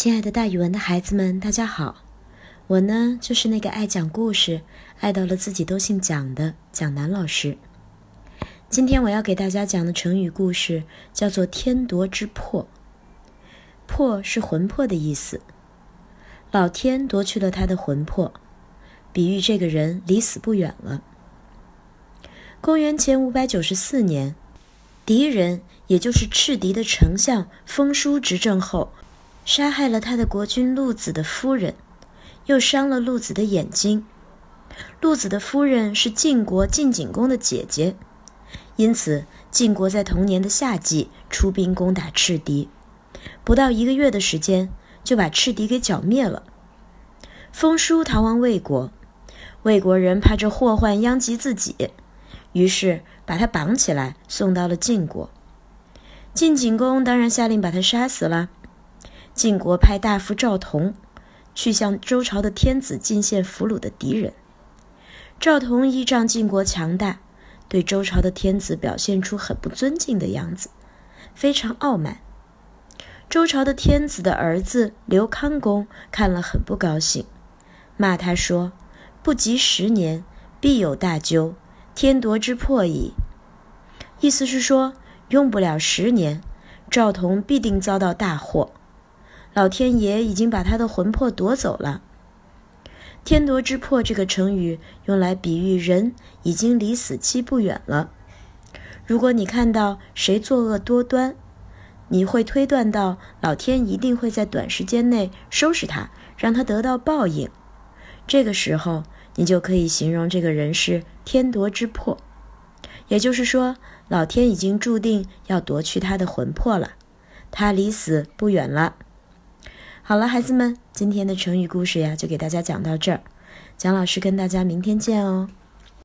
亲爱的，大语文的孩子们，大家好！我呢，就是那个爱讲故事、爱到了自己都姓蒋的蒋楠老师。今天我要给大家讲的成语故事叫做“天夺之魄”。魄是魂魄的意思，老天夺去了他的魂魄，比喻这个人离死不远了。公元前五百九十四年，敌人也就是赤狄的丞相封叔执政后。杀害了他的国君陆子的夫人，又伤了陆子的眼睛。陆子的夫人是晋国晋景公的姐姐，因此晋国在同年的夏季出兵攻打赤狄，不到一个月的时间就把赤狄给剿灭了。封叔逃亡魏国，魏国人怕这祸患殃及自己，于是把他绑起来送到了晋国。晋景公当然下令把他杀死了。晋国派大夫赵同去向周朝的天子进献俘虏的敌人。赵同依仗晋国强大，对周朝的天子表现出很不尊敬的样子，非常傲慢。周朝的天子的儿子刘康公看了很不高兴，骂他说：“不及十年，必有大咎，天夺之破矣。”意思是说，用不了十年，赵同必定遭到大祸。老天爷已经把他的魂魄夺走了。天夺之魄这个成语用来比喻人已经离死期不远了。如果你看到谁作恶多端，你会推断到老天一定会在短时间内收拾他，让他得到报应。这个时候，你就可以形容这个人是天夺之魄，也就是说，老天已经注定要夺去他的魂魄了，他离死不远了。好了，孩子们，今天的成语故事呀，就给大家讲到这儿。蒋老师跟大家明天见哦。